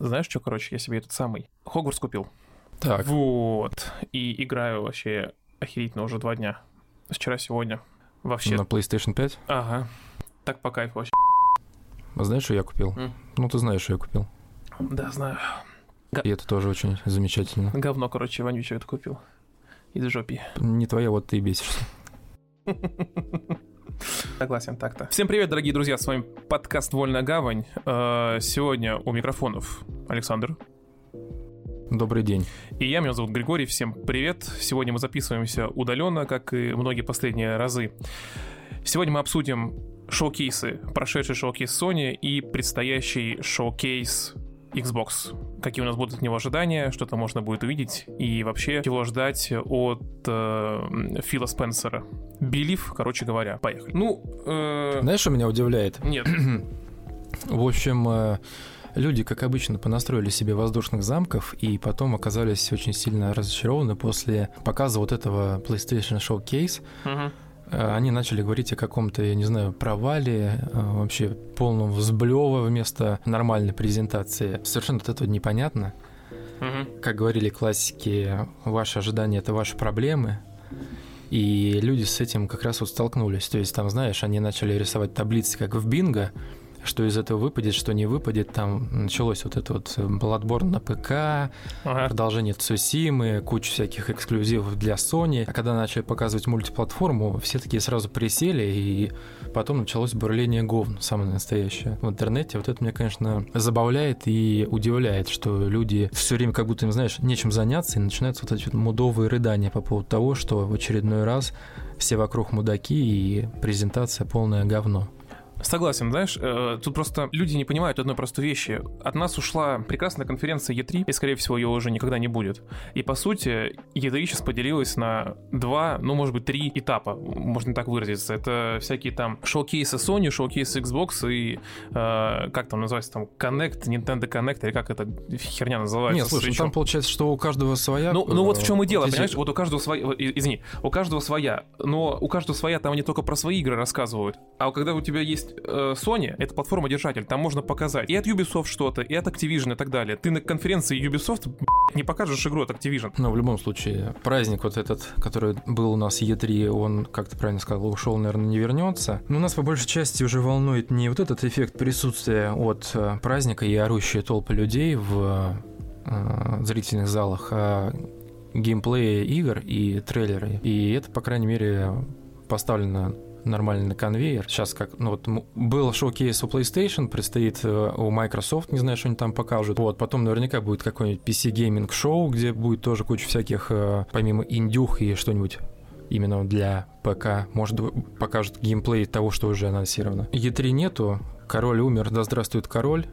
Знаешь, что, короче, я себе этот самый Хогвартс купил. Так. Вот. И играю вообще охерительно уже два дня. Вчера сегодня. Вообще. На PlayStation 5? Ага. Так по кайфу вообще. А знаешь, что я купил? М. Ну, ты знаешь, что я купил. Да, знаю. И это тоже очень замечательно. Говно, короче, вонючее это купил. Из жопи. Не твоя, вот ты и бесишься. Согласен, так-то. Всем привет, дорогие друзья, с вами подкаст «Вольная гавань». Э, Сегодня у микрофонов Александр. Добрый день. И я, меня зовут Григорий, всем привет. Сегодня мы записываемся удаленно, как и многие последние разы. Сегодня мы обсудим шоу-кейсы, прошедший шоу-кейс Sony и предстоящий шоу-кейс Xbox. Какие у нас будут от него ожидания, что-то можно будет увидеть, и вообще, чего ждать от э, Фила Спенсера. Белив, короче говоря. Поехали. Ну, э, Знаешь, что меня удивляет? нет. В общем, э, люди, как обычно, понастроили себе воздушных замков и потом оказались очень сильно разочарованы после показа вот этого PlayStation Showcase. Мгм. Э, Они начали говорить о каком-то, я не знаю, провале, э, вообще полном взблёва вместо нормальной презентации. Совершенно от этого непонятно. Мгм. Как говорили классики, ваши ожидания — это ваши проблемы. И люди с этим как раз вот столкнулись. То есть там, знаешь, они начали рисовать таблицы, как в бинго, что из этого выпадет, что не выпадет. Там началось вот это вот Bloodborne на ПК, Ага. продолжение Цусимы, куча всяких эксклюзивов для Sony. А когда начали показывать мультиплатформу, все такие сразу присели, и потом началось бурление говн, самое настоящее. В интернете вот это меня, конечно, забавляет и удивляет, что люди все время как будто им, знаешь, нечем заняться, и начинаются вот эти вот мудовые рыдания по поводу того, что в очередной раз все вокруг мудаки и презентация полное говно. Согласен, знаешь, э, тут просто люди не понимают одной простой вещи. От нас ушла прекрасная конференция E3, и, скорее всего, ее уже никогда не будет. И, по сути, E3 сейчас поделилась на два, ну, может быть, три этапа, можно так выразиться. Это всякие там шоу-кейсы Sony, шоу-кейсы Xbox и, э, как там называется, там, Connect, Nintendo Connect, или как эта херня называется? Нет, слушай, ну там получается, что у каждого своя. Ну, ну вот в чем и э, дело, понимаешь? Вот у каждого своя, и- извини, у каждого своя, но у каждого своя, там они только про свои игры рассказывают. А когда у тебя есть э, Sony, это платформа-держатель, там можно показать и от Ubisoft что-то, и от Activision и так далее. Ты на конференции Ubisoft б***ь, не покажешь игру от Activision. Но в любом случае, праздник вот этот, который был у нас Е3, он, как ты правильно сказал, ушел, наверное, не вернется. Но нас по большей части уже волнует не вот этот эффект присутствия от э, праздника и орущие толпы людей в э, зрительных залах, а геймплеи игр и трейлеры. И это, по крайней мере, поставлено нормально на конвейер. Сейчас как, ну вот был showcase у PlayStation, предстоит э, у Microsoft, не знаю, что они там покажут. Вот, потом наверняка будет какой-нибудь PC Gaming Show, где будет тоже куча всяких, э, помимо индюх и что-нибудь именно для ПК. Может, покажут геймплей того, что уже анонсировано. E3 нету, король умер, да здравствует король.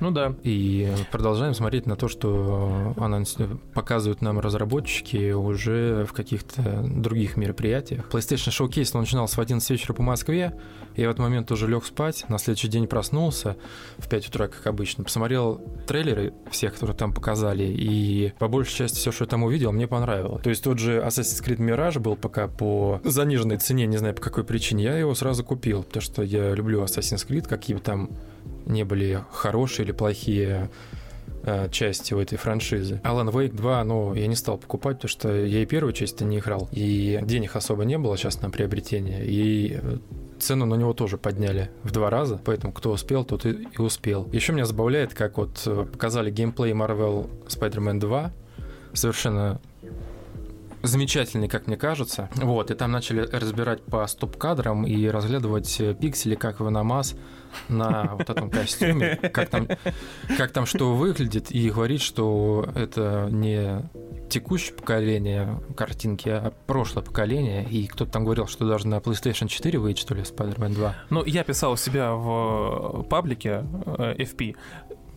Ну да. И продолжаем смотреть на то, что анонс... показывают нам разработчики уже в каких-то других мероприятиях. PlayStation Showcase он начинался в 11 вечера по Москве. Я в этот момент уже лег спать, на следующий день проснулся в 5 утра, как обычно. Посмотрел трейлеры всех, которые там показали, и по большей части все, что я там увидел, мне понравилось. То есть тот же Assassin's Creed Mirage был пока по заниженной цене, не знаю по какой причине, я его сразу купил, потому что я люблю Assassin's Creed, какие бы там не были хорошие или плохие э, части у этой франшизы. Alan Wake 2, ну, я не стал покупать, потому что я и первую часть-то не играл, и денег особо не было сейчас на приобретение, и э, цену на него тоже подняли в два раза, поэтому кто успел, тот и, и успел. Еще меня забавляет, как вот э, показали геймплей Marvel Spider-Man 2, совершенно замечательный, как мне кажется. Вот, и там начали разбирать по стоп-кадрам и разглядывать пиксели, как в Аномас на вот этом костюме, как там, как там что выглядит, и говорит, что это не текущее поколение картинки, а прошлое поколение. И кто-то там говорил, что даже на PlayStation 4 выйдет, что ли, Spider-Man 2. Ну, я писал у себя в паблике э, FP,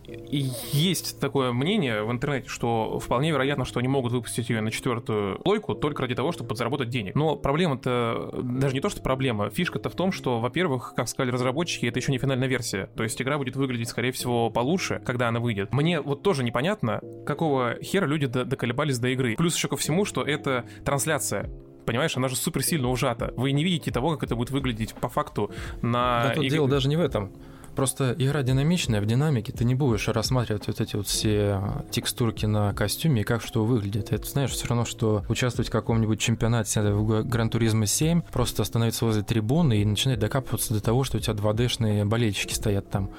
и есть такое мнение в интернете, что вполне вероятно, что они могут выпустить ее на четвертую плойку только ради того, чтобы подзаработать денег. Но проблема-то даже не то, что проблема. Фишка-то в том, что, во-первых, как сказали разработчики, это еще не финальная версия. То есть игра будет выглядеть, скорее всего, получше, когда она выйдет. Мне вот тоже непонятно, какого хера люди до- доколебались до игры. Плюс еще ко всему, что это трансляция. Понимаешь, она же супер сильно ужата. Вы не видите того, как это будет выглядеть по факту на да тут иг- дело даже не в этом. Просто игра динамичная, в динамике ты не будешь рассматривать вот эти вот все текстурки на костюме и как что выглядит. Это, знаешь, все равно, что участвовать в каком-нибудь чемпионате в Гран Туризмо 7, просто остановиться возле трибуны и начинать докапываться до того, что у тебя 2D-шные болельщики стоят там.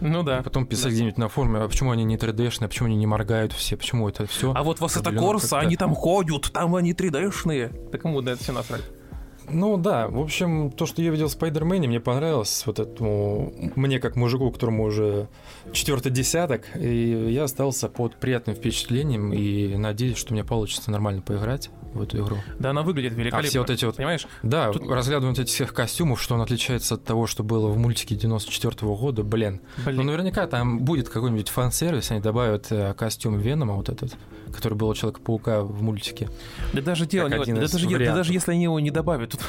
Ну да. И потом писать Да. где-нибудь на форуме, а почему они не 3D-шные, а почему они не моргают все, почему это все. А вот в Assetto определенно Corsa как-то- они там ходят, там они 3D-шные. Так кому на это все насрать? Ну да, в общем, то, что я видел в Спайдермене, мне понравилось. Вот этому мне как мужику, которому уже четвертый десяток, и я остался под приятным впечатлением и надеюсь, что мне получится нормально поиграть в эту игру. Да она выглядит А великолепно. все вот эти вот Понимаешь? Да, Тут- разглядывая вот этих всех костюмов, что он отличается от того, что было в мультике 94 года, блин. Блин. Ну, наверняка там будет какой-нибудь фан-сервис, они добавят э, костюм Венома вот этот, который был у Человека-паука в мультике. Да даже дело не да даже, да даже если они его не добавят, тут,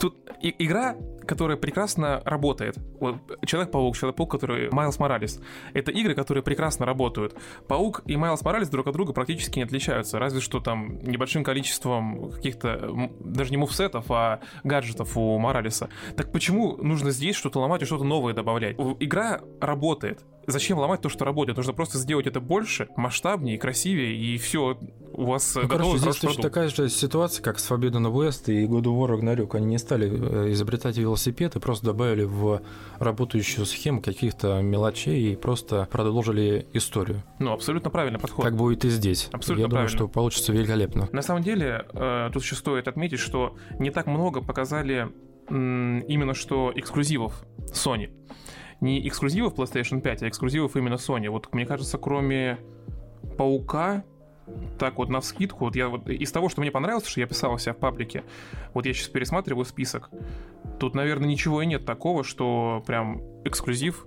тут и- игра, которая прекрасно работает. Вот Человек-паук, Человек-паук, который Майлз Моралес. Это игры, которые прекрасно работают. Паук и Майлз Моралес друг от друга практически не отличаются, разве что там небольшим количеством каких-то, даже не мувсетов, а гаджетов у Моралеса. Так почему нужно здесь что-то ломать и что-то новое добавлять? Игра работает. Зачем ломать то, что работает? Нужно просто сделать это больше, масштабнее, красивее, и все, у вас Ну, готовый короче, здесь точно продукт. такая же ситуация, как с Forbidden West и God of War Ragnarok. Они не стали э, изобретать велосипед и просто добавили в работающую схему каких-то мелочей и просто продолжили историю. Ну, абсолютно правильный подход. Так будет и здесь. Абсолютно Я думаю, правильно. что получится великолепно. На самом деле, э, тут еще стоит отметить, что не так много показали именно что эксклюзивов Sony. Не эксклюзивов PlayStation 5, а эксклюзивов именно Sony. Вот мне кажется, кроме Паука, так вот на вскидку, вот я вот из того, что мне понравилось, что я писал у себя в паблике, вот я сейчас пересматриваю список, тут, наверное, ничего и нет такого, что прям эксклюзив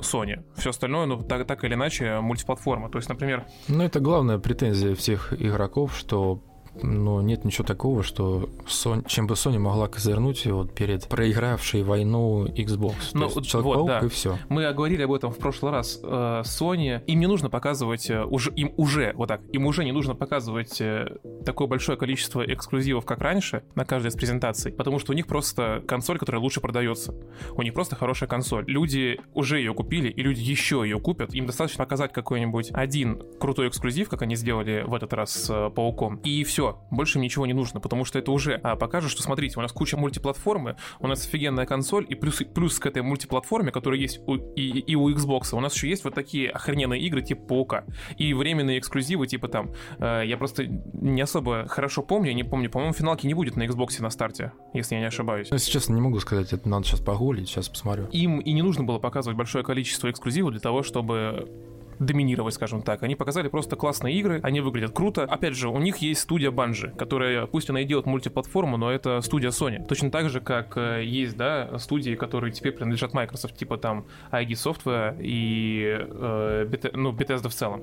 Sony. Все остальное, ну, так, так или иначе, мультиплатформа. То есть, например, Ну, это главная претензия всех игроков, что ну, нет ничего такого, что Sony- чем бы Sony могла козырнуть вот перед проигравшей войну Xbox. Ну, вот, Человек-паук да. и все. Мы говорили об этом в прошлый раз. Э, Sony, им не нужно показывать, э, уже, им уже, вот так, им уже не нужно показывать э, такое большое количество эксклюзивов, как раньше, на каждой из презентаций, потому что у них просто консоль, которая лучше продается. У них просто хорошая консоль. Люди уже ее купили, и люди еще ее купят. Им достаточно показать какой-нибудь один крутой эксклюзив, как они сделали в этот раз с э, Пауком, и все, больше им ничего не нужно, потому что это уже а, покажет, что смотрите, у нас куча мультиплатформы, у нас офигенная консоль, и плюс, плюс к этой мультиплатформе, которая есть у, и, и у Xbox, у нас еще есть вот такие охрененные игры типа Паука, и временные эксклюзивы типа там, э, я просто не особо хорошо помню, не помню, по-моему, финалки не будет на Xbox на старте, если я не ошибаюсь. Ну, Если честно, не могу сказать, это надо сейчас погуглить, сейчас посмотрю. Им и не нужно было показывать большое количество эксклюзивов для того, чтобы доминировать, скажем так. Они показали просто классные игры, они выглядят круто. Опять же, у них есть студия Bungie, которая, пусть она и делает мультиплатформу, но это студия Sony. Точно так же, как э, есть, да, студии, которые теперь принадлежат Microsoft, типа там IG Software и э, Beth- ну, Bethesda в целом.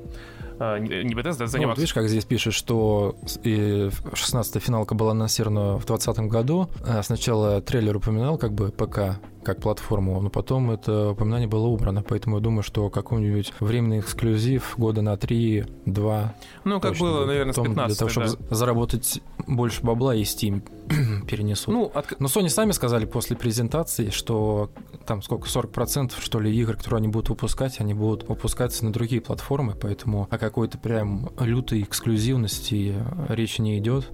Э, не Bethesda, а Ну, вот видишь, как здесь пишет, что с- и 16-я финалка была анонсирована в 2020 году. А Сначала трейлер упоминал как бы ПК как платформу, но потом это упоминание было убрано, поэтому я думаю, что какой-нибудь временный эксклюзив года на 3-2 ну, как было, будет. наверное, с Потом 15 Для того, чтобы да. заработать больше бабла и Steam перенесут. Ну, от- Но Sony сами сказали после презентации, что там сколько, 40% что ли игр, которые они будут выпускать, они будут выпускаться на другие платформы, поэтому о какой-то прям лютой эксклюзивности речи не идет.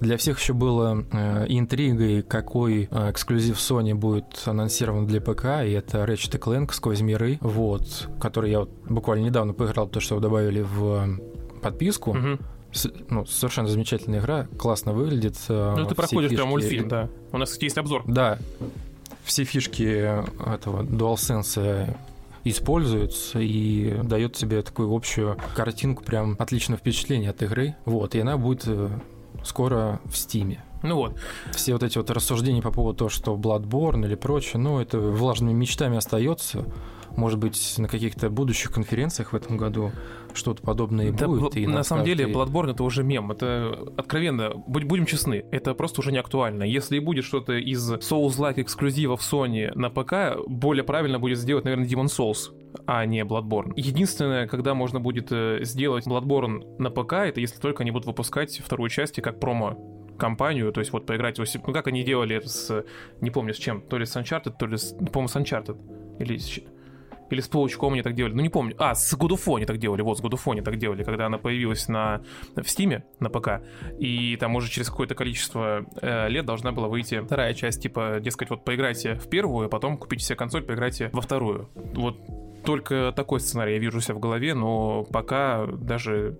Для всех еще было э, интригой, какой э, эксклюзив Sony будет анонсирован для ПК, и это Ratchet Clank «Сквозь миры», вот, который я вот буквально недавно поиграл, то, что его добавили в э, подписку. Мгм. С- ну, совершенно замечательная игра, классно выглядит. э, Ну, ты проходишь прям мультфильм, да. У нас есть обзор. да, все фишки этого DualSense используются и дает тебе такую общую картинку, прям отличное впечатление от игры. Вот, и она будет э, скоро в Стиме. Ну вот. Все вот эти вот рассуждения по поводу того, что Bloodborne или прочее, ну, это влажными мечтами остается. Может быть, на каких-то будущих конференциях в этом году что-то подобное Да, будет. и на самом деле, и- Bloodborne это уже мем. Это откровенно, будь- будем честны, это просто уже не актуально. Если будет что-то из Souls-like эксклюзивов Sony на ПК, более правильно будет сделать, наверное, Demon Souls, а не Bloodborne. Единственное, когда можно будет э, сделать Bloodborne на ПК, это если только они будут выпускать вторую часть и как промо компанию, то есть вот поиграть, ну как они делали это с, не помню с чем, то ли с Uncharted, то ли с, по-моему, с Uncharted, или или с паучком они так делали, ну не помню. А, с War они так делали, вот, с War они так делали, когда она появилась на, в Steam, на ПК, и там уже через какое-то количество э, лет должна была выйти вторая часть, типа, дескать, вот поиграйте в первую, а потом купите себе консоль, поиграйте во вторую. Вот только такой сценарий я вижу себя в голове, но пока даже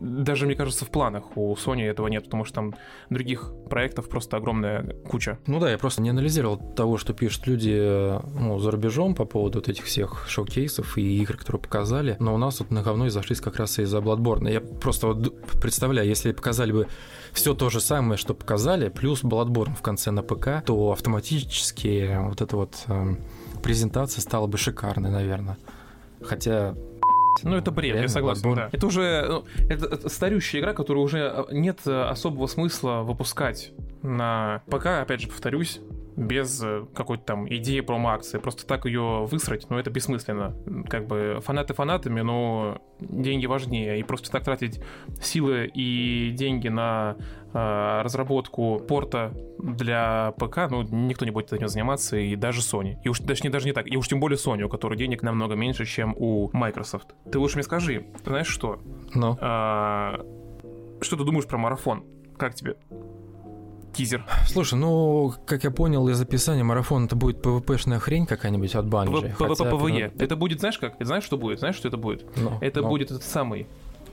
даже, мне кажется, в планах у Sony этого нет, потому что там других проектов просто огромная куча. Ну да, я просто не анализировал того, что пишут люди ну, за рубежом по поводу вот этих всех шоу-кейсов и игр, которые показали, но у нас вот на говно зашлись как раз из-за Bloodborne. Я просто вот представляю, если показали бы все то же самое, что показали, плюс Bloodborne в конце на ПК, то автоматически вот эта вот э, презентация стала бы шикарной, наверное. Хотя ну, это бред, Реально? я согласен, да. Это уже ну, это, это старющая игра, которую уже э, нет э, особого смысла выпускать на ПК, опять же, повторюсь, без э, какой-то там идеи промо-акции. Просто так ее высрать, ну, это бессмысленно. Как бы фанаты фанатами, но деньги важнее. И просто так тратить силы и деньги на разработку порта для ПК, ну, никто не будет этим заниматься, и даже Sony. И уж не, даже не так, и уж тем более Sony, у которой денег намного меньше, чем у Microsoft. Ты лучше мне скажи, знаешь что? Ну? А, что ты думаешь про марафон? Как тебе? тизер. Слушай, ну, как я понял из описания, марафон это будет PvP-шная хрень какая-нибудь от Bungie. PvP-PvE. Это будет, знаешь как? Знаешь, что будет? Знаешь, что это будет? No, это no. будет этот самый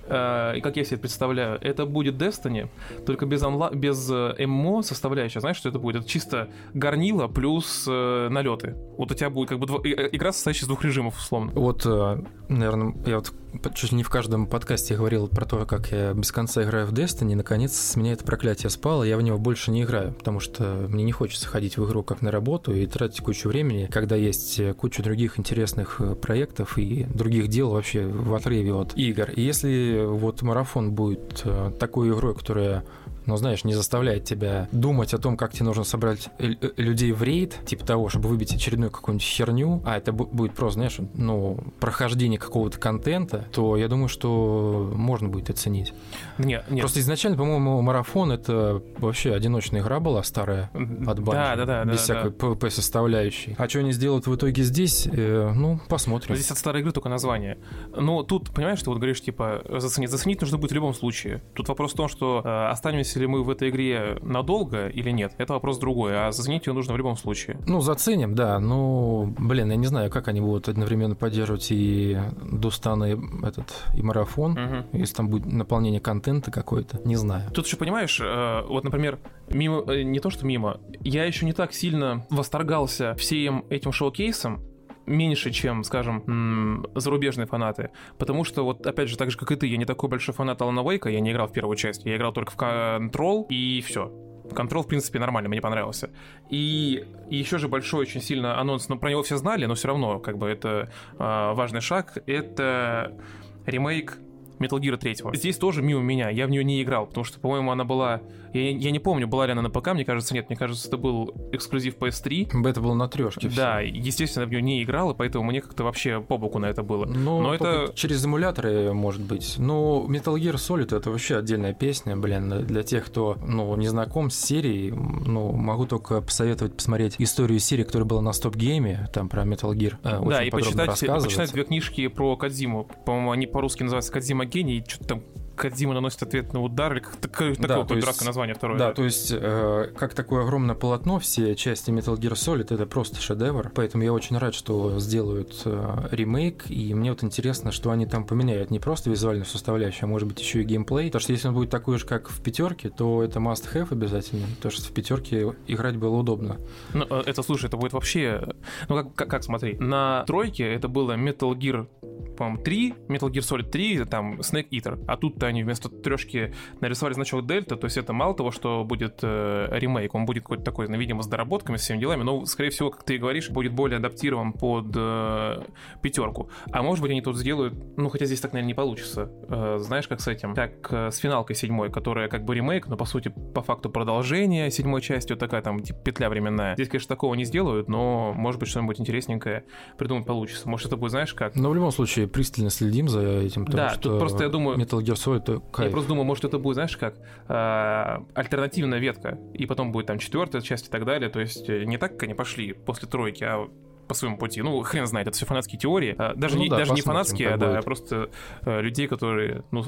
э, как я себе представляю, это будет Destiny, только без, онла... без э, ММО составляющая. Знаешь, что это будет? Это чисто горнило плюс э, налеты. Вот у тебя будет как бы дво... игра, состоящая из двух режимов, условно. Вот, э, наверное, я вот чуть ли не в каждом подкасте говорил про то, как я без конца играю в Destiny, наконец с меня это проклятие спало, я в него больше не играю, потому что мне не хочется ходить в игру как на работу и тратить кучу времени, когда есть куча других интересных э, проектов и других дел вообще в отрыве от игр. И если вот марафон будет э, такой игрой, которая но, знаешь, не заставляет тебя думать о том, как тебе нужно собрать людей в рейд, типа того, чтобы выбить очередную какую-нибудь херню, а это будет просто, знаешь, ну, прохождение какого-то контента, то я думаю, что можно будет оценить. Нет, нет. Просто изначально, по-моему, марафон это вообще одиночная игра была старая от Bungie, да, да, да, без да, всякой да. PvP составляющей. А что они сделают в итоге здесь, э, ну, посмотрим. Здесь от старой игры только название. Но тут, понимаешь, ты вот говоришь, типа, заценить. Заценить нужно будет в любом случае. Тут вопрос в том, что э, останемся останемся ли мы в этой игре надолго или нет, это вопрос другой, а заценить ее нужно в любом случае. Ну, заценим, да, ну, блин, я не знаю, как они будут одновременно поддерживать и Дустан, и этот, и марафон, угу. если там будет наполнение контента какой-то, не знаю. Тут еще понимаешь, э, вот, например, мимо, э, не то что мимо, я еще не так сильно восторгался всем этим шоу-кейсом, меньше, чем, скажем, зарубежные фанаты. Потому что, вот, опять же, так же, как и ты, я не такой большой фанат Алана Вейка, я не играл в первую часть, я играл только в Control, и все. Control, в принципе, нормально, мне понравился. И еще же большой очень сильно анонс, но ну, про него все знали, но все равно, как бы, это э, важный шаг. Это ремейк Metal Gear 3. Здесь тоже мимо меня, я в нее не играл, потому что, по-моему, она была... Я, я не помню, была ли она на ПК, мне кажется, нет, мне кажется, это был эксклюзив PS3. Это было на трешке. Да, все. естественно, в нее не играл, и поэтому мне как-то вообще по боку на это было. Ну, Но это... Через эмуляторы, может быть. Но Metal Gear Solid — это вообще отдельная песня, блин, для тех, кто, ну, не знаком с серией, ну, могу только посоветовать посмотреть историю серии, которая была на стоп-гейме, там про Metal Gear. Э, да, и почитать, почитать две книжки про Кадзиму. По-моему, они по-русски называются «Кадзима гений», что-то там Кадзима наносит ответный удар, или как такое, да, такое дурацкое название второе. Да, то есть, э, как такое огромное полотно, все части Metal Gear Solid, это просто шедевр, поэтому я очень рад, что сделают э, ремейк, и мне вот интересно, что они там поменяют, не просто визуальную составляющую, а может быть еще и геймплей, потому что если он будет такой же, как в пятерке, то это must-have обязательно, потому что в пятерке играть было удобно. Ну, э, это, слушай, это будет вообще, ну как, как, как смотри, на тройке это было Metal Gear по-моему, 3, Metal Gear Solid 3, там, Snake Eater. А тут они вместо трешки нарисовали значок Дельта, то есть это мало того, что будет э, ремейк, он будет какой-то такой, ну, видимо, с доработками, с всеми делами, но, скорее всего, как ты и говоришь, будет более адаптирован под э, пятерку. А может быть, они тут сделают, ну, хотя здесь так, наверное, не получится. Э, знаешь, как с этим? Как э, с финалкой седьмой, которая как бы ремейк, но, по сути, по факту продолжение седьмой части, вот такая там типа, петля временная. Здесь, конечно, такого не сделают, но, может быть, что-нибудь интересненькое придумать получится. Может, это будет, знаешь, как? Но в любом случае, пристально следим за этим. Да, что тут просто я думаю... Metal Gear Это кайф. Я просто думаю, может, это будет, знаешь, как э, альтернативная ветка, и потом будет там четвертая часть и так далее. То есть э, не так, как они пошли после тройки, а по своему пути. Ну, хрен знает, это все фанатские теории. А, даже Ну не, да, даже не фанатские, а да, будет. а просто э, людей, которые, ну,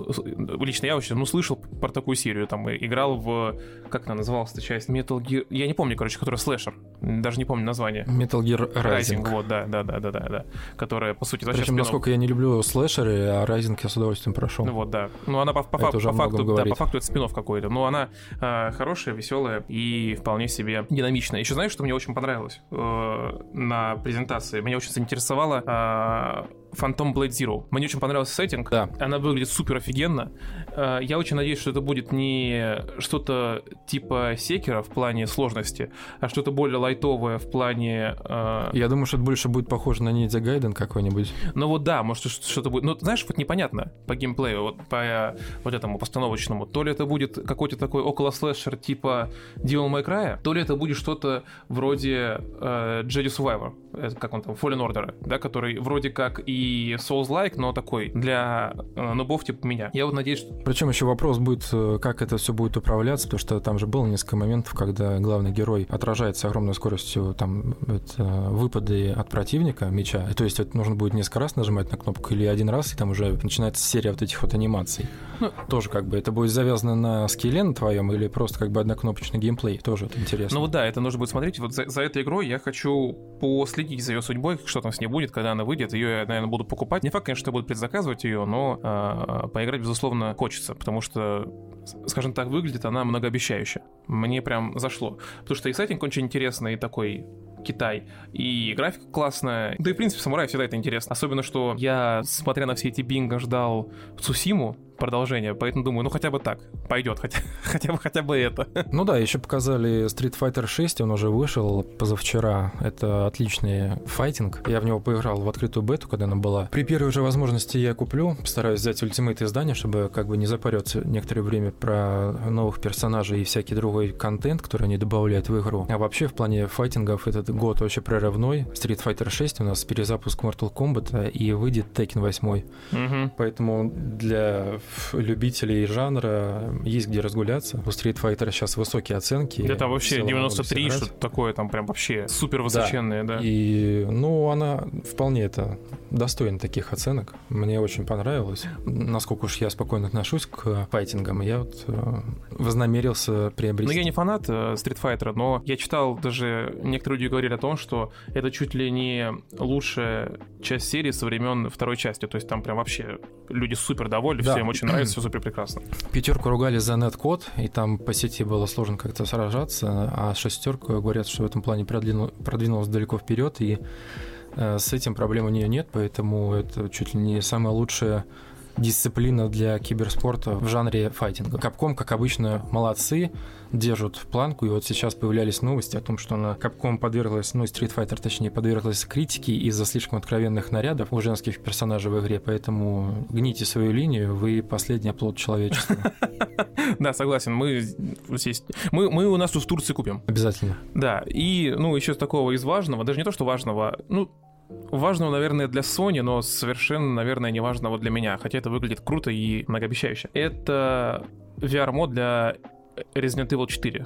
лично я вообще, ну, слышал про такую серию, там, играл в, как она называлась эта часть, Metal Gear, я не помню, короче, которая слэшер, даже не помню название. Metal Gear Rising. Rising, вот, да, да, да, да, да, да, которая, по сути, Причем, спин-офф. насколько я не люблю слэшеры, а Rising я с удовольствием прошел. Ну вот, да. Ну, она по, по, по о многом факту, да, по факту это спин какой-то. Но она э, хорошая, веселая и вполне себе динамичная. Еще знаешь, что мне очень понравилось э, на презентации? Меня очень заинтересовало э, Phantom Blade Zero. Мне очень понравился сеттинг. Да. Она выглядит супер офигенно. Э, Я очень надеюсь, что это будет не что-то типа секера в плане сложности, а что-то более лайтовое в плане... э, Я думаю, что это больше будет похоже на Ninja Gaiden какой-нибудь. ну вот да, может что-то будет. Ну, знаешь, вот непонятно по геймплею, вот по э, вот этому постановочному. То ли это будет какой-то такой около слэшер типа Devil May Cry, то ли это будет что-то вроде э, Jedi Survivor, это как он там, Fallen Order, да, который вроде как и Souls-like, но такой для э, нубов типа меня. Я вот надеюсь, что... Причем еще вопрос будет, э, как это все будет управляться, потому что там же было несколько моментов, когда главный герой отражает с огромной скоростью там это, выпады от противника меча. То есть это нужно будет несколько раз нажимать на кнопку или один раз, и там уже начинается серия вот этих вот анимаций. Ну, Тоже как бы это будет завязано на скилле на твоем или просто как бы однокнопочный геймплей. Тоже это интересно. Ну да, это нужно будет смотреть. Вот за, за этой игрой я хочу последить за ее судьбой, что там с ней будет, когда она выйдет. Ее я, наверное, буду покупать. Не факт, конечно, что я буду предзаказывать ее, но а, поиграть, безусловно, хочется, потому что, скажем так, выглядит она многообещающе. Мне прям зашло. Потому что и сеттинг очень интересный, и такой Китай, и графика классная. Да и, в принципе, самурай всегда это интересно. Особенно, что я, смотря на все эти бинго, ждал Цусиму, продолжение, поэтому думаю, ну хотя бы так, пойдет, хотя, хотя бы хотя бы это. Ну да, еще показали Street Fighter 6, он уже вышел позавчера. Это отличный файтинг. Я в него поиграл в открытую бету, когда она была. При первой же возможности я куплю. Постараюсь взять ультимейт издание, чтобы как бы не запариться некоторое время про новых персонажей и всякий другой контент, который они добавляют в игру. А вообще в плане файтингов этот год вообще прорывной. Street Fighter 6 у нас перезапуск Mortal Kombat и выйдет Tekken 8. Мгм. Поэтому для любителей жанра есть где разгуляться. У Street Fighter сейчас высокие оценки. Да там вообще целом много 93, все что-то такое, там прям вообще супер высоченные, да. И, ну, она вполне это достойна таких оценок. Мне очень понравилось. Насколько уж я спокойно отношусь к файтингам, я вот э, вознамерился приобрести. Ну, я не фанат э, Street Fighter, но я читал даже, некоторые люди говорили о том, что это чуть ли не лучшая часть серии со времен второй части. То есть там прям вообще люди супер довольны, Да. всем очень нравится, все супер прекрасно. Пятерку ругали за нет-код, и там по сети было сложно как-то сражаться, а шестерку говорят, что в этом плане продвинул- продвинулась далеко вперед, и э, с этим проблем у нее нет, поэтому это чуть ли не самая лучшая дисциплина для киберспорта в жанре файтинга. Капком, как обычно, молодцы, держат планку, и вот сейчас появлялись новости о том, что на Капком подверглась, ну, Street Fighter, точнее, подверглась критике из-за слишком откровенных нарядов у женских персонажей в игре, поэтому гните свою линию, вы последний оплот человечества. Да, согласен, мы здесь... Мы, мы у нас тут в Турции купим. Обязательно. Да, и, ну, еще такого из важного, даже не то, что важного, ну, важного, наверное, для Sony, но совершенно, наверное, не важного для меня, хотя это выглядит круто и многообещающе. Это VR-мод для Resident Evil 4.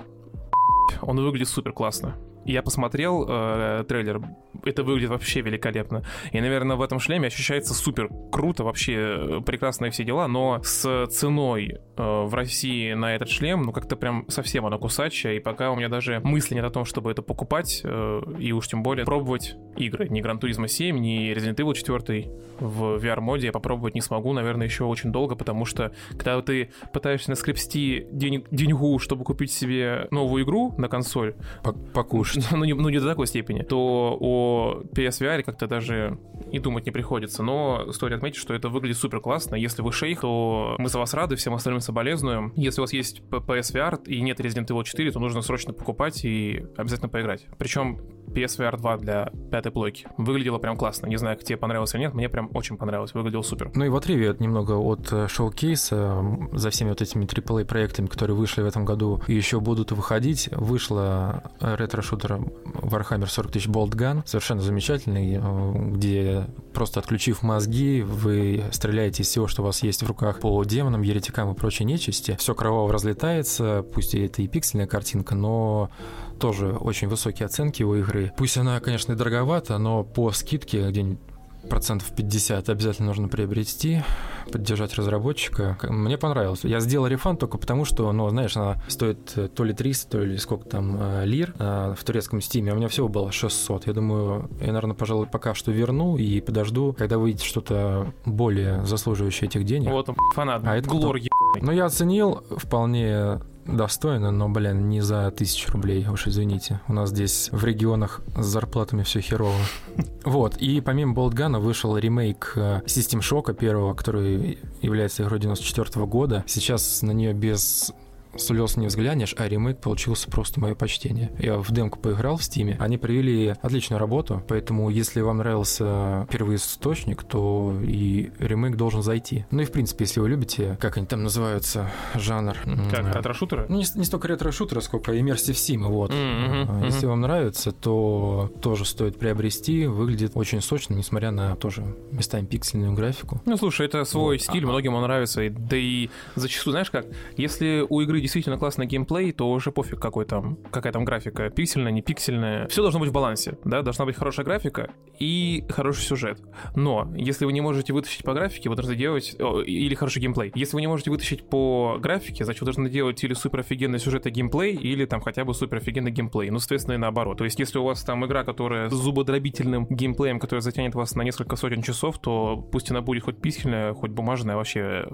Он выглядит супер классно. Я посмотрел э, трейлер, это выглядит вообще великолепно. И, наверное, в этом шлеме ощущается супер круто, вообще э, прекрасные все дела, но с ценой э, в России на этот шлем, ну как-то прям совсем оно кусачее, и пока у меня даже мысли нет о том, чтобы это покупать, э, и уж тем более пробовать игры. Ни Gran Turismo 7, ни Resident Evil 4 в VR-моде я попробовать не смогу, наверное, еще очень долго, потому что когда ты пытаешься наскребсти день, деньгу, чтобы купить себе новую игру на консоль, Пок- Покушать. ну, не, ну не до такой степени, то о PSVR как-то даже и думать не приходится. Но стоит отметить, что это выглядит супер классно. Если вы шейх, то мы за вас рады, всем остальным соболезнуем. Если у вас есть PSVR и нет Resident Evil 4, то нужно срочно покупать и обязательно поиграть. Причем PSVR 2 для пятой плойки. Выглядело прям классно. Не знаю, как тебе понравилось или нет, мне прям очень понравилось. Выглядел супер. Ну и в отрыве немного от э, шоу-кейса за всеми вот этими AAA проектами, которые вышли в этом году и еще будут выходить, вышла ретро-шутер Warhammer 40 тысяч Bolt Gun, совершенно замечательный, э, где просто отключив мозги, вы стреляете из всего, что у вас есть в руках по демонам, еретикам и прочей нечисти. Все кроваво разлетается, пусть это и пиксельная картинка, но тоже очень высокие оценки у игры. Пусть она, конечно, и дороговата, но по скидке где-нибудь процентов 50 обязательно нужно приобрести, поддержать разработчика. Мне понравилось. Я сделал рефан только потому, что, ну, знаешь, она стоит э, то ли 300, то ли сколько там э, лир э, в турецком стиме, а у меня всего было 600. Я думаю, я, наверное, пожалуй, пока что верну и подожду, когда выйдет что-то более заслуживающее этих денег. Вот он, фанат. А это Глор, Ну, я оценил вполне достойно, но, блин, не за тысячу рублей, уж извините. У нас здесь в регионах с зарплатами все херово. Вот, и помимо Болтгана вышел ремейк э, System Shock первого, который является игрой 94 -го года. Сейчас на нее без слез не взглянешь, а ремейк получился просто мое почтение. Я в демку поиграл в стиме, они провели отличную работу, поэтому если вам нравился первый источник, то и ремейк должен зайти. Ну и в принципе, если вы любите, как они там называются, жанр... Как, ретро-шутеры? Ну не, не столько ретро-шутеры, сколько immersive sim, вот. Mm-hmm. Если mm-hmm. вам нравится, то тоже стоит приобрести, выглядит очень сочно, несмотря на тоже местами пиксельную графику. Ну слушай, это свой вот. стиль, а, многим он нравится, да и зачастую, знаешь как, если у игры действительно классный геймплей, то уже пофиг какой там, какая там графика, пиксельная, не пиксельная. Все должно быть в балансе, да, должна быть хорошая графика и хороший сюжет. Но если вы не можете вытащить по графике, вы должны делать, о, или хороший геймплей. Если вы не можете вытащить по графике, значит, вы должны делать или супер офигенный сюжет и геймплей, или там хотя бы супер офигенный геймплей. Ну, соответственно, и наоборот. То есть, если у вас там игра, которая с зубодробительным геймплеем, которая затянет вас на несколько сотен часов, то пусть она будет хоть пиксельная, хоть бумажная, вообще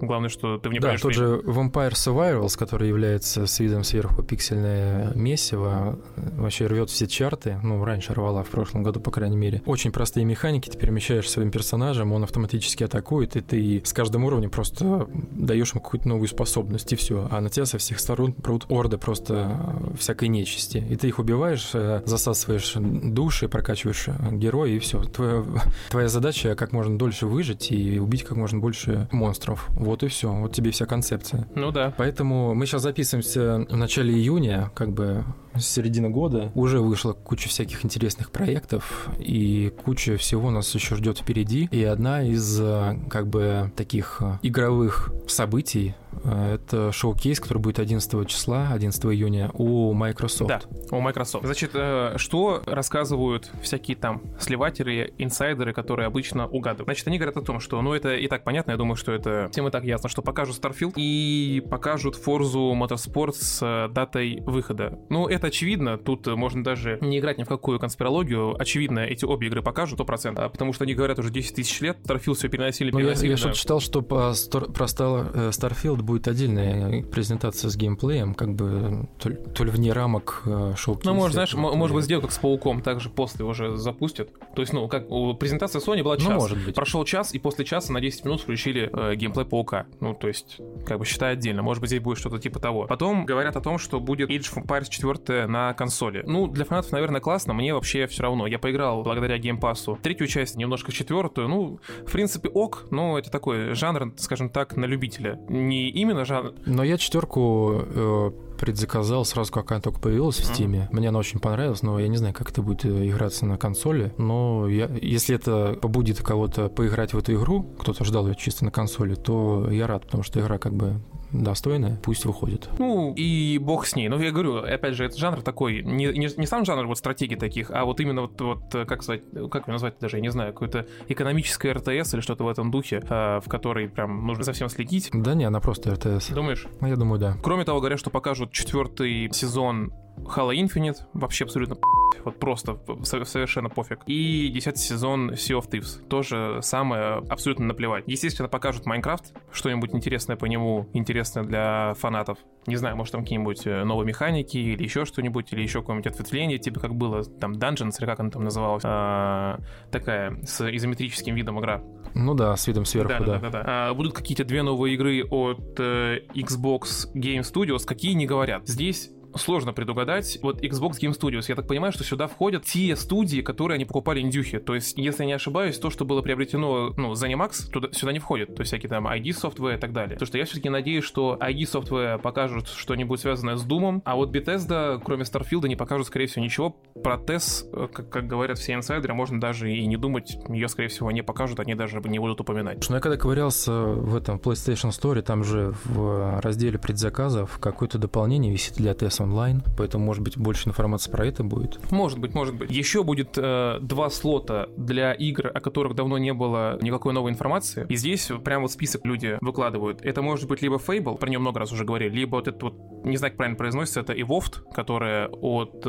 Главное, что ты в ней Да, тот же Vampire Survivals, который является с видом сверху пиксельное месиво, вообще рвет все чарты. Ну, раньше рвала, в прошлом году, по крайней мере. Очень простые механики, ты перемещаешь своим персонажем, он автоматически атакует, и ты с каждым уровнем просто даешь ему какую-то новую способность, и все. А на тебя со всех сторон прут орды просто всякой нечисти. И ты их убиваешь, э, засасываешь души, прокачиваешь героя, и все. Твоя, твоя задача как можно дольше выжить и убить как можно больше монстров. Вот и все. Вот тебе вся концепция. Ну да. Поэтому мы сейчас записываемся в начале июня, как бы с середины года. Уже вышла куча всяких интересных проектов, и куча всего нас еще ждет впереди. И одна из как бы таких игровых событий Э, это шоу-кейс, который будет 11 числа, 11 июня у Microsoft. Да, у Microsoft. Значит, э, что рассказывают всякие там сливатеры, инсайдеры, которые обычно угадывают? Значит, они говорят о том, что, ну, это и так понятно, я думаю, что это всем и так ясно, что покажут Starfield и покажут Forza Motorsport с э, датой выхода. Ну, это очевидно, тут можно даже не играть ни в какую конспирологию, очевидно, эти обе игры покажут 100%, а потому что они говорят уже 10 тысяч лет, Starfield все переносили, переносили. Ну, я, я что-то читал, что по, про Starfield будет отдельная презентация с геймплеем, как бы то, то ли вне рамок э, шоу Ну, может, знаешь, может быть, сделать как с Пауком, также после уже запустят. То есть, ну, как презентация Sony была ну, час. Ну, может быть. Прошел час, и после часа на 10 минут включили э, геймплей Паука. Ну, то есть, как бы считай отдельно. Может быть, здесь будет что-то типа того. Потом говорят о том, что будет Age of Empires 4 на консоли. Ну, для фанатов, наверное, классно. Мне вообще все равно. Я поиграл благодаря геймпасу третью часть, немножко четвертую. Ну, в принципе, ок, но это такой жанр, скажем так, на любителя. Не именно жанр... Но я четверку э, предзаказал сразу, как она только появилась в Стиме. Мне она очень понравилась, но я не знаю, как это будет э, играться на консоли. Но я, если это побудит кого-то поиграть в эту игру, кто-то ждал ее чисто на консоли, то я рад, потому что игра как бы достойная, пусть выходит. Ну, и бог с ней. Но я говорю, опять же, это жанр такой, не, не, не сам жанр вот стратегии таких, а вот именно вот, вот как сказать, как его назвать даже, я не знаю, какое-то экономическое RTS или что-то в этом духе, э, в которой прям нужно совсем следить. Да не, она просто РТС. Думаешь? Я думаю, да. Кроме того, говорят, что покажут четвертый сезон Halo Infinite, вообще абсолютно вот просто совершенно пофиг. И десятый сезон Sea of Thieves, тоже самое абсолютно наплевать. Естественно, покажут Майнкрафт, что-нибудь интересное по нему, интересное для фанатов. Не знаю, может там какие-нибудь э, новые механики или еще что-нибудь, или еще какое-нибудь ответвление, типа как было там Dungeons, или как она там называлась, а, такая с изометрическим видом игра. Ну да, с видом сверху, да. да. да, да, да. А, будут какие-то две новые игры от э, Xbox Game Studios, какие не говорят. Здесь сложно предугадать. Вот Xbox Game Studios, я так понимаю, что сюда входят те студии, которые они покупали индюхи. То есть, если я не ошибаюсь, то, что было приобретено, ну, ZeniMax, туда, сюда не входит. То есть, всякие там ID Software и так далее. Потому что я все-таки надеюсь, что ID Software покажут что-нибудь связанное с Doom, а вот Bethesda, кроме Starfield, не покажут, скорее всего, ничего. Про TES, э, как, как говорят все инсайдеры, можно даже и не думать. Ее, скорее всего, не покажут, они даже не будут упоминать. Ну, я когда ковырялся в этом PlayStation Store, там же в разделе предзаказов какое-то дополнение висит для TES Online, поэтому, может быть, больше информации про это будет. Может быть, может быть. Еще будет э, два слота для игр, о которых давно не было никакой новой информации. И здесь прям вот список люди выкладывают. Это может быть либо Fable, про нее много раз уже говорили, либо вот этот вот, не знаю, как правильно произносится, это Evolved, которая от э,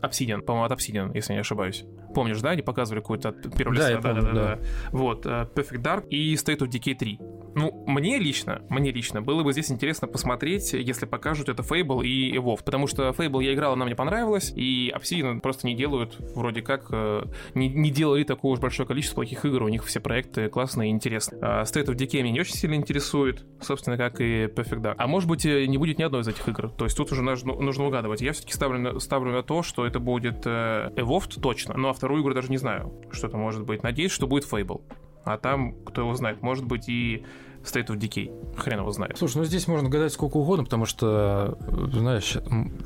Obsidian, по-моему, от Obsidian, если не ошибаюсь. Помнишь, да, они показывали какую-то первую Да, я помню, да. Вот, э, Perfect Dark и State of Decay 3. Ну, мне лично, мне лично было бы здесь интересно посмотреть, если покажут это Fable и Потому что Fable я играл, она мне понравилась, и Obsidian просто не делают, вроде как, э, не, не делали такое уж большое количество плохих игр, у них все проекты классные и интересные. А State of Decay меня не очень сильно интересует, собственно, как и Perfect Dark. А может быть, э, не будет ни одной из этих игр, то есть тут уже нужно, нужно угадывать. Я все-таки ставлю, на- ставлю на то, что это будет э, Evolved точно, ну а вторую игру даже не знаю, что это может быть. Надеюсь, что будет Fable. А там, кто его знает, может быть и State of Decay. Хрен его знает. Слушай, ну здесь можно гадать сколько угодно, потому что, э, знаешь,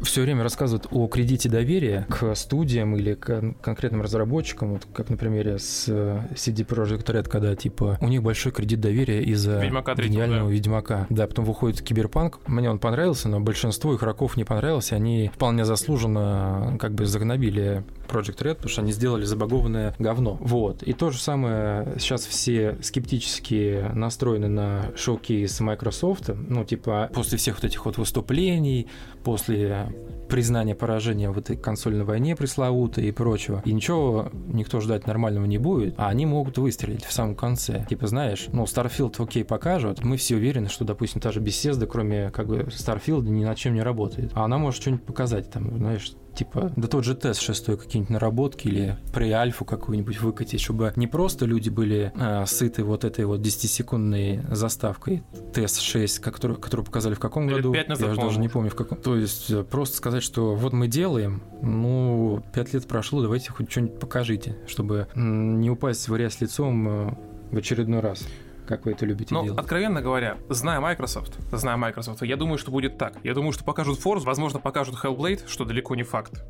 все время рассказывают о кредите доверия к студиям или к кон- конкретным разработчикам, вот как на примере с э, CD Projekt Red, когда типа у них большой кредит доверия из-за Ведьмака третьего, гениального да. Ведьмака. Да, потом выходит Киберпанк. Мне он понравился, но большинству игроков не понравился. Они вполне заслуженно как бы загнобили Project Red, потому что они сделали забагованное говно. Вот. И то же самое сейчас все скептически настроены на шоу-кейс Microsoft. Ну, типа, после всех вот этих вот выступлений, после признания поражения в этой консольной войне пресловутой и прочего. И ничего никто ждать нормального не будет, а они могут выстрелить в самом конце. Типа, знаешь, ну, Starfield окей покажут, мы все уверены, что, допустим, та же Bethesda, кроме как бы Starfield, ни над чем не работает. А она может что-нибудь показать, там, знаешь, типа, да тот же тест шестой какие-нибудь наработки или pre-альфу какую-нибудь выкатить, чтобы не просто люди были э, сыты вот этой вот 10-секундной заставкой тест 6, которую, которую показали в каком Лет году, назад, я уже даже по-моему. не помню в каком. То есть э, просто сказать, что вот мы делаем, ну, пять лет прошло, давайте хоть что-нибудь покажите, чтобы не упасть в грязь лицом э, в очередной раз, как вы это любите Ну, делать. откровенно говоря, зная Microsoft, зная Microsoft, я думаю, что будет так. Я думаю, что покажут Forza, возможно, покажут Hellblade, что далеко не факт.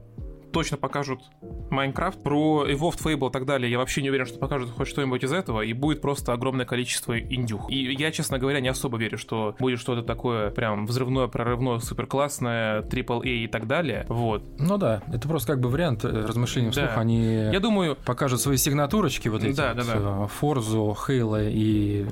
Точно покажут Minecraft. Про Evolved Fable и так далее я вообще не уверен, что покажут хоть что-нибудь из этого, и будет просто огромное количество индюх. И я, честно говоря, не особо верю, что будет что-то такое прям взрывное, прорывное, суперклассное, AAA и так далее. Вот. Ну да, это просто как бы вариант э, размышления вслух. Да. Они Я думаю, покажут свои сигнатурочки, вот эти Да, вот, да, да. э, Forza, Halo и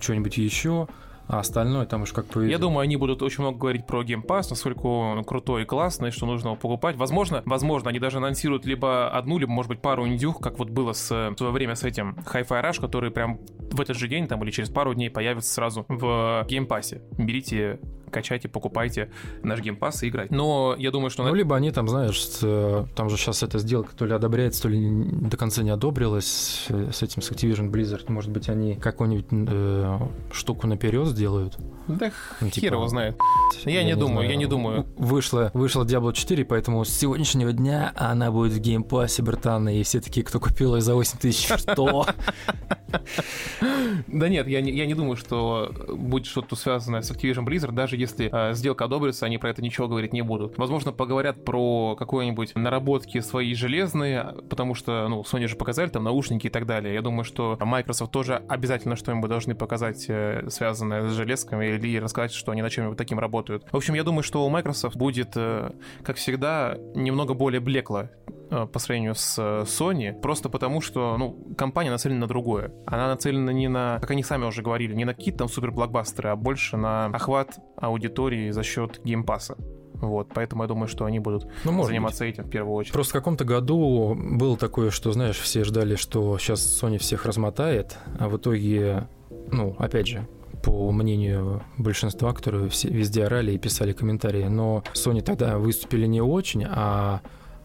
что-нибудь еще, а остальное там уж как повезет. Я думаю, они будут очень много говорить про Game Pass, насколько он крутой и классный, что нужно его покупать. Возможно, возможно, они даже анонсируют либо одну, либо, может быть, пару индюх, как вот было с, в свое время с этим Hi-Fi Rush, который прям в этот же день там или через пару дней появится сразу в Game Pass. Берите, качайте, покупайте наш Pass и играйте. Но я думаю, что... Ну, либо они там, знаешь, э, там же сейчас эта сделка то ли одобряется, то ли до конца не одобрилась э, с этим, с Activision Blizzard. Может быть, они какую-нибудь э, штуку наперед сделают. Да Ну, хер типа, его знает. Я не думаю, я не думаю. Вышла, вышла Diablo 4, поэтому с сегодняшнего дня она будет в Pass, братан, и все такие, кто купил ее за 8 тысяч, что? Да нет, я не, я не думаю, что будет что-то связанное с Activision Blizzard, даже если э, сделка одобрится, они про это ничего говорить не будут. Возможно, поговорят про какое-нибудь наработки свои железные, потому что, ну, Sony же показали там наушники и так далее. Я думаю, что Microsoft тоже обязательно что-нибудь должны показать, э, связанное с железками, или рассказать, что они над чем-нибудь таким работают. В общем, я думаю, что у Microsoft будет, э, как всегда, немного более блекло э, по сравнению с э, Sony, просто потому что, ну, компания нацелена на другое. Она нацелена не на, как они сами уже говорили, не на какие-то там супер-блокбастеры, а больше на охват аудитории за счет Game Pass а. Вот, поэтому я думаю, что они будут Ну, заниматься этим в первую очередь. Просто в каком-то году было такое, что, знаешь, все ждали, что сейчас Sony всех размотает, а в итоге, ну, опять же, по мнению большинства, которые все везде орали и писали комментарии, но Sony тогда выступили не очень, а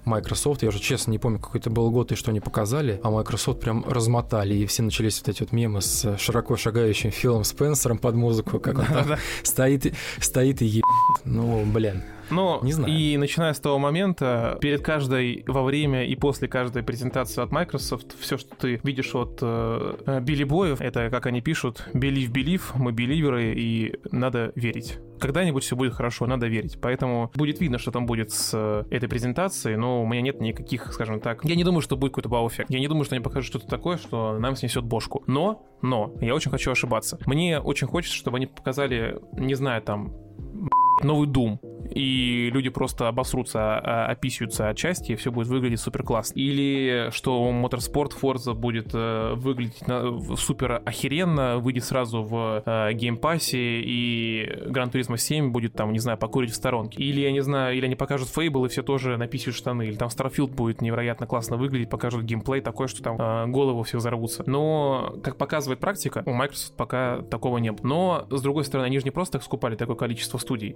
Microsoft, я уже честно не помню, какой это был год и что они показали, а Microsoft прям размотали, и все начались вот эти вот мемы с широко шагающим Филом Спенсером под музыку, как он там стоит, стоит и еб Ну, блин. Но Не знаю. и начиная с того момента, перед каждой, во время и после каждой презентации от Microsoft, все, что ты видишь от э, Билли Боев, это, как они пишут, believe, believe, мы беливеры, и надо верить. Когда-нибудь все будет хорошо, надо верить. Поэтому будет видно, что там будет с э, этой презентацией, но у меня нет никаких, скажем так... Я не думаю, что будет какой-то вау-эффект. Я не думаю, что они покажут что-то такое, что нам снесет бошку. Но, но, я очень хочу ошибаться. Мне очень хочется, чтобы они показали, не знаю, там, новый Doom, и люди просто обосрутся, а- описаются от счастья, и все будет выглядеть супер классно. Или что Motorsport Forza будет э, выглядеть супер охеренно, выйдет сразу в э, Game Pass е, и Gran Turismo 7 будет там, не знаю, покурить в сторонке. Или, я не знаю, или они покажут Fable, и все тоже написают в штаны. Или там Starfield будет невероятно классно выглядеть, покажут геймплей такой, что там э, головы все взорвутся. Но, как показывает практика, у Microsoft пока такого не было. Но, с другой стороны, они же не просто так скупали такое количество студий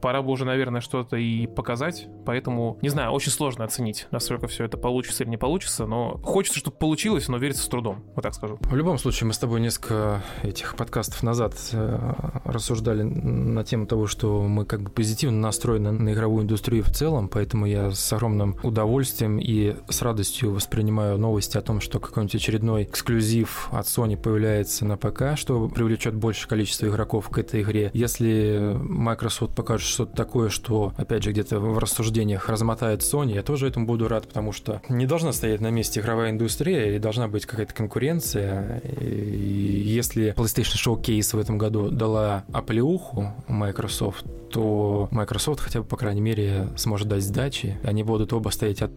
пора бы уже, наверное, что-то и показать. Поэтому, не знаю, очень сложно оценить, насколько все это получится или не получится. Но хочется, чтобы получилось, но верится с трудом. Вот так скажу. В любом случае, мы с тобой несколько этих подкастов назад э, рассуждали на тему того, что мы как бы позитивно настроены на игровую индустрию в целом, поэтому я с огромным удовольствием и с радостью воспринимаю новости о том, что какой-нибудь очередной эксклюзив от Sony появляется на ПК, что привлечет большее количество игроков к этой игре. Если Microsoft покажет что-то такое, что, опять же, где-то в рассуждениях размотает Sony, я тоже этому буду рад, потому что не должна стоять на месте игровая индустрия, и должна быть какая-то конкуренция. И если PlayStation Showcase в этом году дала оплеуху Microsoft, то Microsoft хотя бы, по крайней мере, сможет дать сдачи. Они будут оба стоять от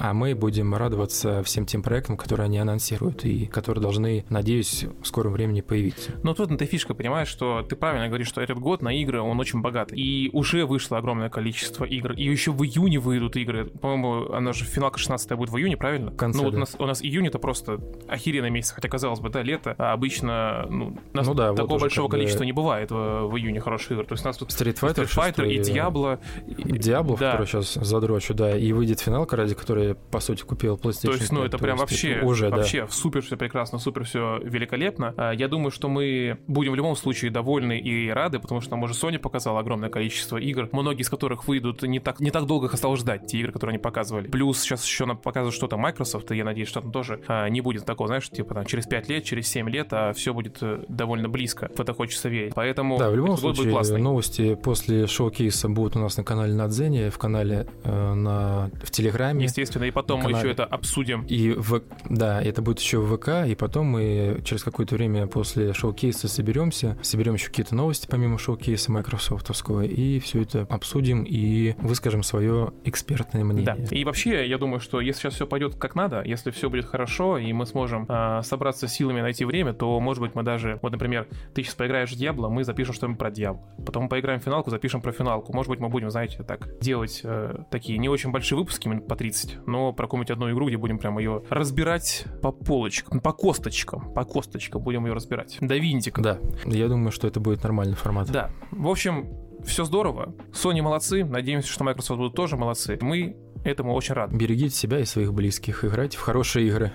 а мы будем радоваться всем тем проектам, которые они анонсируют и которые должны, надеюсь, в скором времени появиться. Но тут эта фишка, понимаешь, что ты правильно говоришь, что этот год на игры он очень богат. И уже вышло огромное количество игр. И еще в июне выйдут игры. По-моему, она же финалка 16 будет в июне, правильно? В конце, ну вот да. у нас, у нас июнь это просто охеренный месяц. Хотя, казалось бы, да, лето. А обычно ну, нас Ну да, вот такого уже большого количества не бывает в, в июне хороших игр. То есть у нас тут Street Fighter, Street Fighter и 6, Diablo. Диабло, да. который сейчас задрочу, да, и выйдет финалка, ради которой, по сути, купил PlayStation То есть, ну, 5. это То прям вообще, это уже, да. вообще супер все прекрасно, супер все великолепно. А, Я думаю, что мы будем в любом случае довольны и рады, потому что нам уже Sony показала огромное количество игр, многие из которых выйдут не так, не так долго их осталось ждать, те игры, которые они показывали. Плюс сейчас еще нам показывают что-то Microsoft, и я надеюсь, что там тоже а, не будет такого, знаешь, типа там через 5 лет, через 7 лет, а все будет э, довольно близко. В это хочется верить. Поэтому Да, в любом случае, новости после шоу-кейса будут у нас на канале Надзене, в канале э, на, в Телеграме. Естественно, и потом на мы еще канале. это обсудим. И в, да, это будет еще в ВК, и потом мы через какое-то время после шоу-кейса соберемся, соберем еще какие-то новости помимо шоу-кейса майкрософтовского, и все это обсудим и выскажем свое экспертное мнение. Да. И вообще, я думаю, что если сейчас все пойдет как надо, если все будет хорошо, и мы сможем а, собраться силами, найти время, то, может быть, мы даже, вот, например, ты сейчас поиграешь в Диабло, мы запишем что-нибудь про Диабло. Потом мы поиграем в финалку, запишем про финалку. Может быть, мы будем, знаете, так делать э, такие не очень большие выпуски, минут по 30, но про какую-нибудь одну игру, где будем прям ее разбирать по полочкам, по косточкам, по косточкам будем ее разбирать. До винтика. Да, я думаю, что это будет нормальный формат. Да. В общем, все здорово. Sony молодцы. Надеемся, что Microsoft будут тоже молодцы. Мы этому очень рады. Берегите себя и своих близких, играйте в хорошие игры.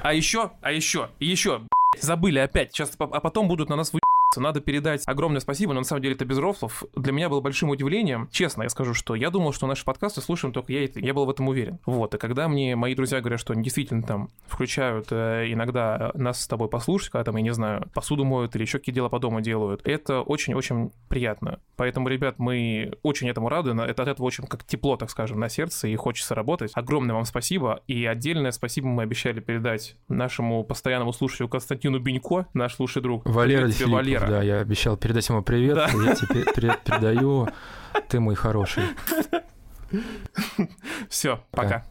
А еще, а еще, еще, забыли опять. Сейчас, а потом будут на нас вы надо передать огромное спасибо, но на самом деле это без рофлов. Для меня было большим удивлением. Честно, я скажу, что я думал, что наши подкасты слушаем только я. Я был в этом уверен. Вот, и когда мне мои друзья говорят, что они действительно там включают э, иногда нас с тобой послушать, когда там, я не знаю, посуду моют или еще какие дела по дому делают, это очень-очень приятно. Поэтому, ребят, мы очень этому рады. Это от этого очень как тепло, так скажем, на сердце, и хочется работать. Огромное вам спасибо. И отдельное спасибо мы обещали передать нашему постоянному слушателю Константину Бенько, наш лучший друг. Валера Привет Валера. да, я обещал передать ему привет, Да. я тебе привет передаю, ты мой хороший. Все, пока.